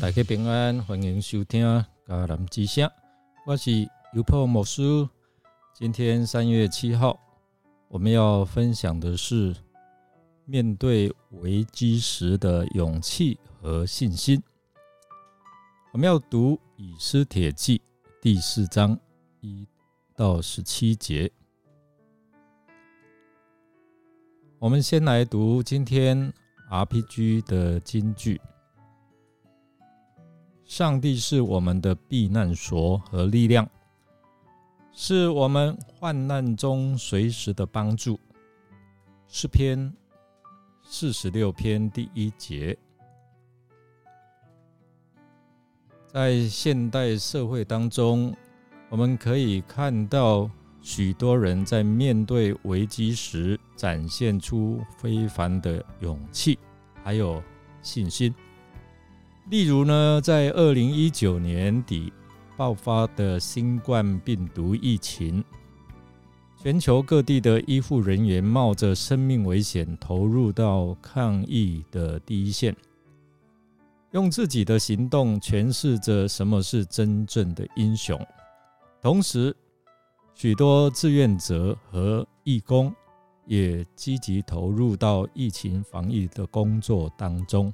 大家平安，欢迎收听迦南之声，我是尤破牧师。今天三月七号，我们要分享的是面对危机时的勇气和信心。我们要读以斯帖记第四章一到十七节。我们先来读今天 RPG 的金句：上帝是我们的避难所和力量，是我们患难中随时的帮助。诗篇四十六篇第一节。在现代社会当中，我们可以看到。许多人在面对危机时展现出非凡的勇气，还有信心。例如呢，在二零一九年底爆发的新冠病毒疫情，全球各地的医护人员冒着生命危险投入到抗疫的第一线，用自己的行动诠释着什么是真正的英雄，同时。许多志愿者和义工也积极投入到疫情防疫的工作当中，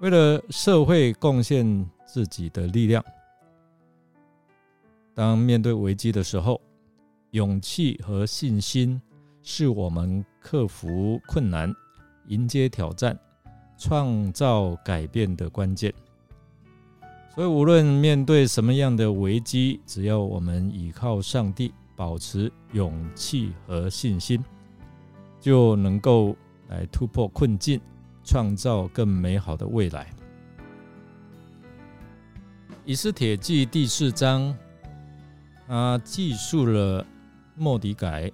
为了社会贡献自己的力量。当面对危机的时候，勇气和信心是我们克服困难、迎接挑战、创造改变的关键。所以，无论面对什么样的危机，只要我们依靠上帝，保持勇气和信心，就能够来突破困境，创造更美好的未来。以斯帖记第四章，他记述了莫迪改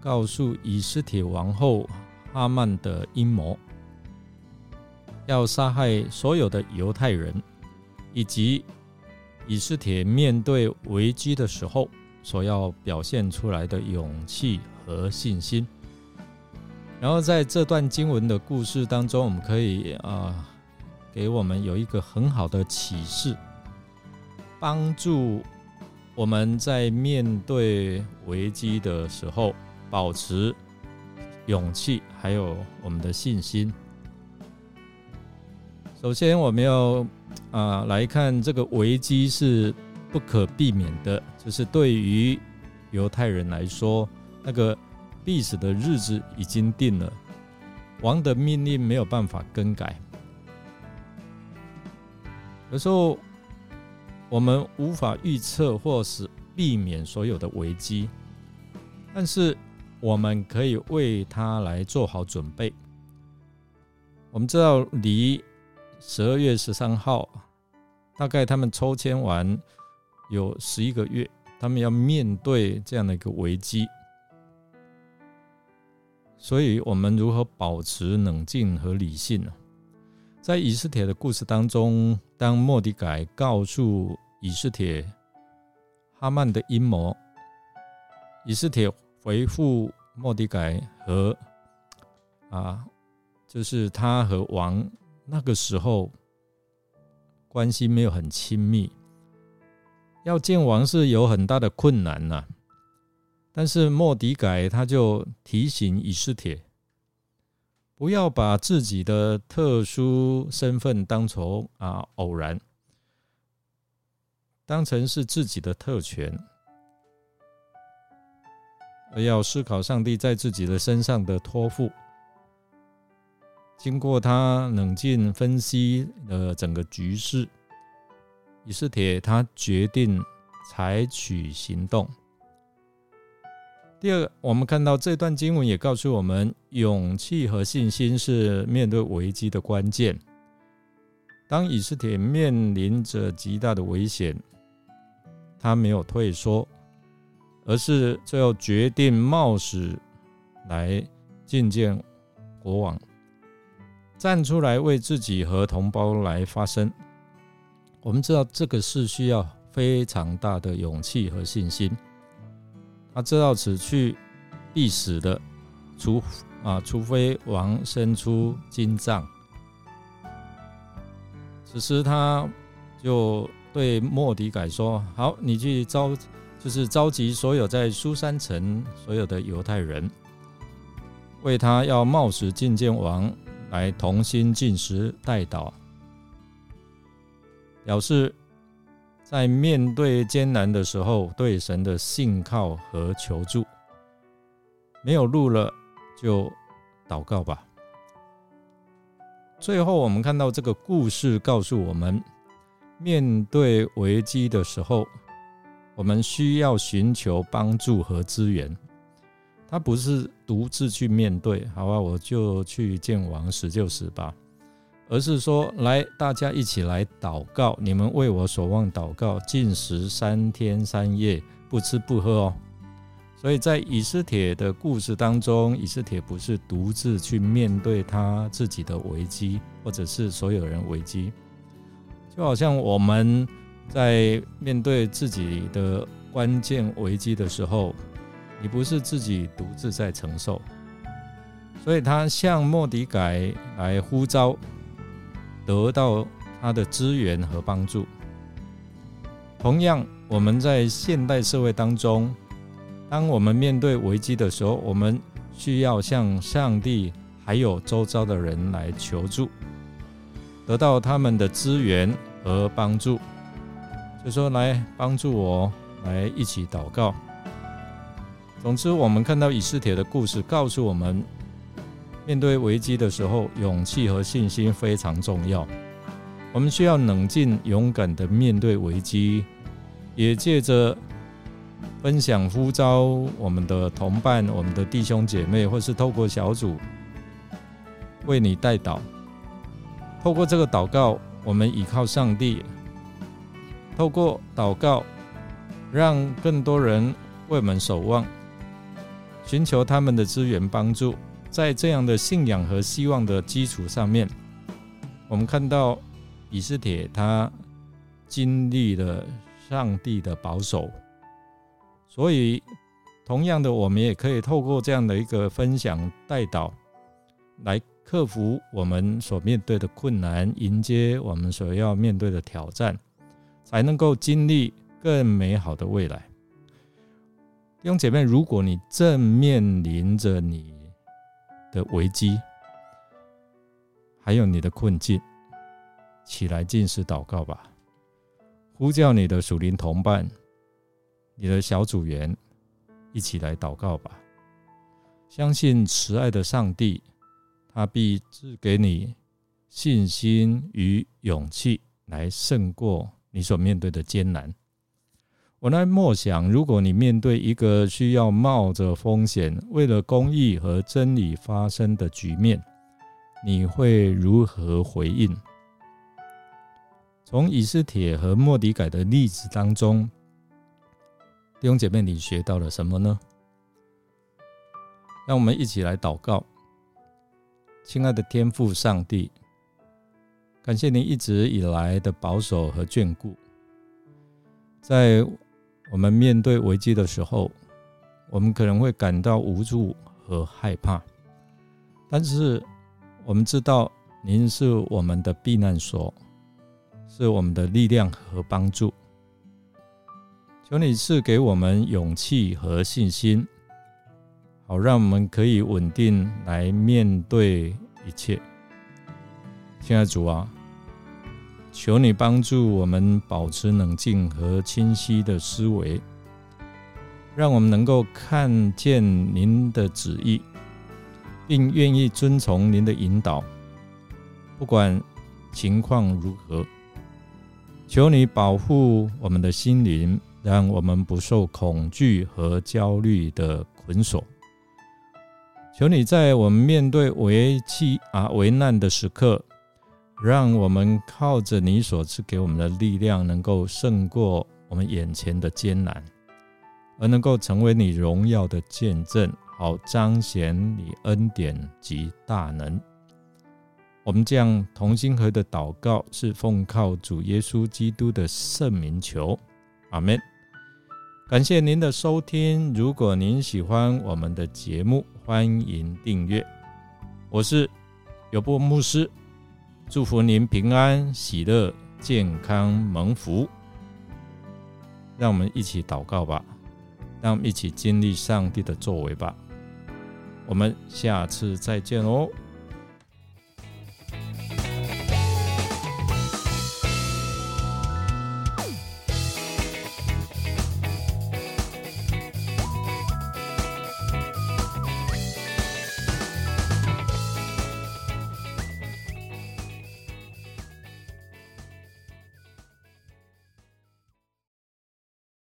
告诉以斯帖王后哈曼的阴谋。要杀害所有的犹太人，以及以斯帖面对危机的时候所要表现出来的勇气和信心。然后在这段经文的故事当中，我们可以啊，给我们有一个很好的启示，帮助我们在面对危机的时候保持勇气，还有我们的信心。首先，我们要啊来看这个危机是不可避免的，就是对于犹太人来说，那个必死的日子已经定了，王的命令没有办法更改。有时候我们无法预测或是避免所有的危机，但是我们可以为它来做好准备。我们知道离。十二月十三号，大概他们抽签完有十一个月，他们要面对这样的一个危机。所以，我们如何保持冷静和理性呢？在以斯帖的故事当中，当莫迪改告诉以斯帖哈曼的阴谋，以斯帖回复莫迪改和啊，就是他和王。那个时候关系没有很亲密，要见王是有很大的困难呐。但是莫迪改他就提醒以斯帖，不要把自己的特殊身份当成啊偶然，当成是自己的特权，而要思考上帝在自己的身上的托付。经过他冷静分析了整个局势，以斯帖他决定采取行动。第二，我们看到这段经文也告诉我们，勇气和信心是面对危机的关键。当以斯帖面临着极大的危险，他没有退缩，而是最后决定冒死来觐见国王。站出来为自己和同胞来发声。我们知道这个是需要非常大的勇气和信心。他知道此去必死的，除啊，除非王伸出金杖。此时他就对莫迪改说：“好，你去召，就是召集所有在苏山城所有的犹太人，为他要冒死觐见王，来同心进食代祷，表示在面对艰难的时候，对神的信靠和求助。没有路了，就祷告吧。”最后，我们看到这个故事告诉我们，面对危机的时候，我们需要寻求帮助和资源。他不是独自去面对，好吧，我就去见王，死就死吧。而是说，来，大家一起来祷告，你们为我所望祷告，禁食三天三夜，不吃不喝哦。所以在以斯帖的故事当中，以斯帖不是独自去面对他自己的危机，或者是所有人危机，就好像我们在面对自己的关键危机的时候，你不是自己独自在承受，所以他向莫迪改来呼召，得到他的资源和帮助。同样，我们在现代社会当中。当我们面对危机的时候，我们需要向上帝还有周遭的人来求助，得到他们的资源和帮助。就说来帮助我，来一起祷告。总之，我们看到以斯帖的故事，告诉我们，面对危机的时候，勇气和信心非常重要。我们需要冷静、勇敢的面对危机，也借着。分享呼召我们的同伴、我们的弟兄姐妹，或是透过小组为你代祷。透过这个祷告，我们依靠上帝；透过祷告，让更多人为我们守望，寻求他们的资源帮助。在这样的信仰和希望的基础上面，我们看到以斯帖他经历了上帝的保守。所以，同样的，我们也可以透过这样的一个分享带导，来克服我们所面对的困难，迎接我们所要面对的挑战，才能够经历更美好的未来。弟兄姐妹，如果你正面临着你的危机，还有你的困境，起来进食祷告吧，呼叫你的属灵同伴。你的小组员一起来祷告吧，相信慈爱的上帝，他必赐给你信心与勇气，来胜过你所面对的艰难。我来默想，如果你面对一个需要冒着风险，为了公义和真理发生的局面，你会如何回应？从以斯帖和莫迪改的例子当中。弟兄姐妹，你学到了什么呢？让我们一起来祷告，亲爱的天父上帝，感谢您一直以来的保守和眷顾。在我们面对危机的时候，我们可能会感到无助和害怕，但是我们知道您是我们的避难所，是我们的力量和帮助。求你赐给我们勇气和信心，好让我们可以稳定来面对一切。亲爱的主啊，求你帮助我们保持冷静和清晰的思维，让我们能够看见您的旨意，并愿意遵从您的引导，不管情况如何。求你保护我们的心灵。让我们不受恐惧和焦虑的捆锁。求你在我们面对危机啊危难的时刻，让我们靠着你所赐给我们的力量，能够胜过我们眼前的艰难，而能够成为你荣耀的见证，好彰显你恩典及大能。我们这样同心合的祷告，是奉靠主耶稣基督的圣名求，阿门。感谢您的收听。如果您喜欢我们的节目，欢迎订阅。我是有波牧师，祝福您平安、喜乐、健康、蒙福。让我们一起祷告吧，让我们一起经历上帝的作为吧。我们下次再见哦。